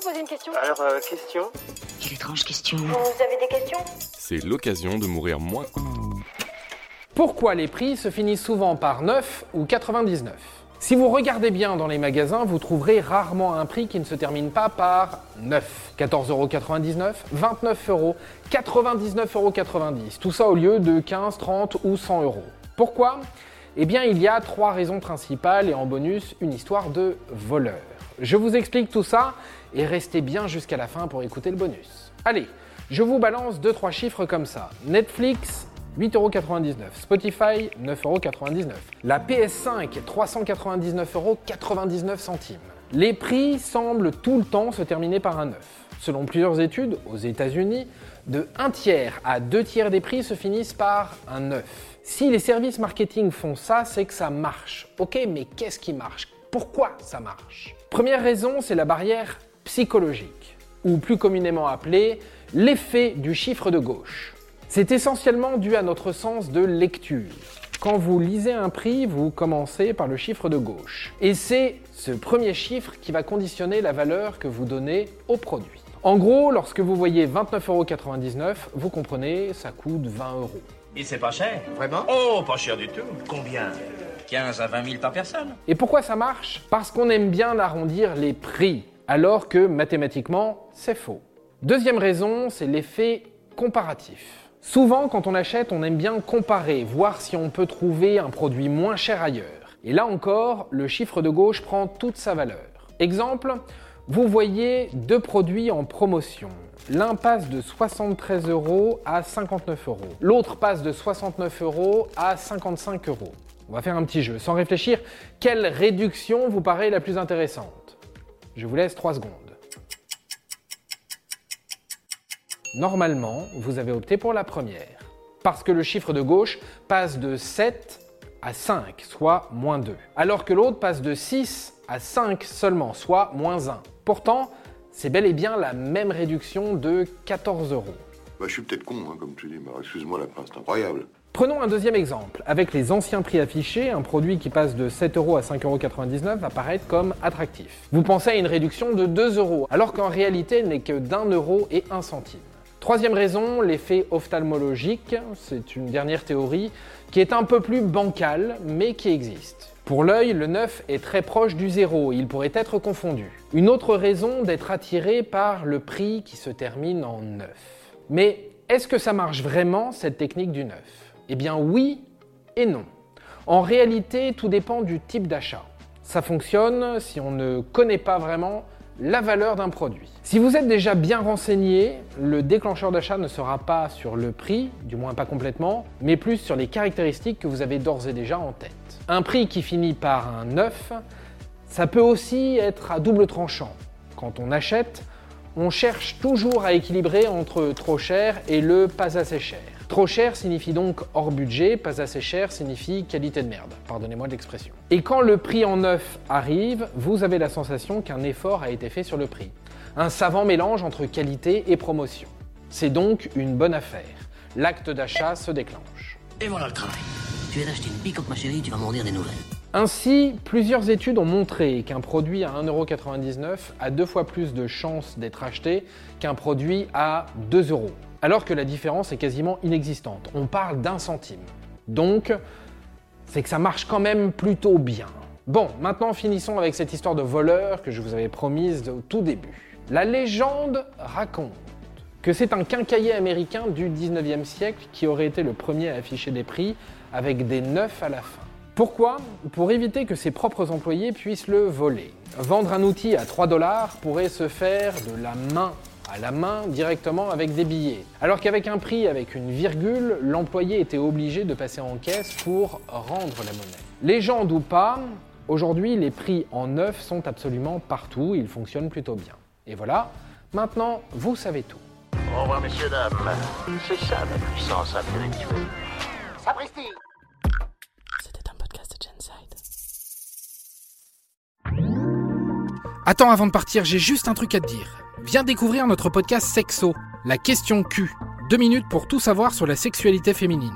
vous poser une question Alors, euh, question Quelle étrange question. Vous avez des questions? C'est l'occasion de mourir moins. Pourquoi les prix se finissent souvent par 9 ou 99 Si vous regardez bien dans les magasins, vous trouverez rarement un prix qui ne se termine pas par 9. 14,99€, 29€, 99,90€. Tout ça au lieu de 15, 30 ou 100 euros. Pourquoi? Eh bien, il y a trois raisons principales et en bonus, une histoire de voleur. Je vous explique tout ça et restez bien jusqu'à la fin pour écouter le bonus. Allez, je vous balance 2-3 chiffres comme ça. Netflix, 8,99€. Spotify, 9,99€. La PS5, 399,99 centimes. Les prix semblent tout le temps se terminer par un 9. Selon plusieurs études, aux États-Unis, de 1 tiers à 2 tiers des prix se finissent par un 9. Si les services marketing font ça, c'est que ça marche. Ok, mais qu'est-ce qui marche? Pourquoi ça marche? Première raison, c'est la barrière psychologique, ou plus communément appelée l'effet du chiffre de gauche. C'est essentiellement dû à notre sens de lecture. Quand vous lisez un prix, vous commencez par le chiffre de gauche. Et c'est ce premier chiffre qui va conditionner la valeur que vous donnez au produit. En gros, lorsque vous voyez 29,99€, vous comprenez, ça coûte 20 euros. Et c'est pas cher Vraiment? Oh, pas cher du tout. Combien? 15 à 20 000 par personne Et pourquoi ça marche? Parce qu'on aime bien arrondir les prix, alors que mathématiquement, c'est faux. Deuxième raison, c'est l'effet comparatif. Souvent, quand on achète, on aime bien comparer, voir si on peut trouver un produit moins cher ailleurs. Et là encore, le chiffre de gauche prend toute sa valeur. Exemple, vous voyez deux produits en promotion. L'un passe de 73 euros à 59 euros. L'autre passe de 69 euros à 55 euros. On va faire un petit jeu. Sans réfléchir, quelle réduction vous paraît la plus intéressante? Je vous laisse 3 secondes. Normalement, vous avez opté pour la première. Parce que le chiffre de gauche passe de 7 à 5, soit moins 2. Alors que l'autre passe de 6 à 5 seulement, soit moins 1. Pourtant, c'est bel et bien la même réduction de 14 euros. Bah, je suis peut-être con, hein, comme tu dis, mais excuse-moi la c'est incroyable. Prenons un deuxième exemple. Avec les anciens prix affichés, un produit qui passe de 7 euros à 5,99 euros va paraître comme attractif. Vous pensez à une réduction de 2 euros, alors qu'en réalité, elle n'est que d'un euro et un centime. Troisième raison, l'effet ophtalmologique. C'est une dernière théorie qui est un peu plus bancale, mais qui existe. Pour l'œil, le 9 est très proche du 0, il pourrait être confondu. Une autre raison d'être attiré par le prix qui se termine en 9. Mais est-ce que ça marche vraiment, cette technique du 9 Eh bien oui et non. En réalité, tout dépend du type d'achat. Ça fonctionne si on ne connaît pas vraiment la valeur d'un produit. Si vous êtes déjà bien renseigné, le déclencheur d'achat ne sera pas sur le prix, du moins pas complètement, mais plus sur les caractéristiques que vous avez d'ores et déjà en tête. Un prix qui finit par un 9, ça peut aussi être à double tranchant. Quand on achète, on cherche toujours à équilibrer entre trop cher et le pas assez cher. Trop cher signifie donc hors budget, pas assez cher signifie qualité de merde, pardonnez-moi de l'expression. Et quand le prix en neuf arrive, vous avez la sensation qu'un effort a été fait sur le prix. Un savant mélange entre qualité et promotion. C'est donc une bonne affaire. L'acte d'achat se déclenche. Et voilà le travail. Tu viens d'acheter une picoque, ma chérie, tu vas m'en dire des nouvelles. Ainsi, plusieurs études ont montré qu'un produit à 1,99€ a deux fois plus de chances d'être acheté qu'un produit à 2 euros alors que la différence est quasiment inexistante. On parle d'un centime. Donc, c'est que ça marche quand même plutôt bien. Bon, maintenant finissons avec cette histoire de voleur que je vous avais promise au tout début. La légende raconte que c'est un quincailler américain du 19e siècle qui aurait été le premier à afficher des prix avec des neufs à la fin. Pourquoi? Pour éviter que ses propres employés puissent le voler. Vendre un outil à 3 dollars pourrait se faire de la main à la main directement avec des billets. Alors qu'avec un prix avec une virgule, l'employé était obligé de passer en caisse pour rendre la monnaie. Légende ou pas, aujourd'hui les prix en neuf sont absolument partout, ils fonctionnent plutôt bien. Et voilà, maintenant vous savez tout. Au revoir, messieurs, dames. C'est ça la puissance intellectuelle. Sapristi C'était un podcast de Genside. Attends, avant de partir, j'ai juste un truc à te dire. Viens découvrir notre podcast Sexo, la question Q. Deux minutes pour tout savoir sur la sexualité féminine.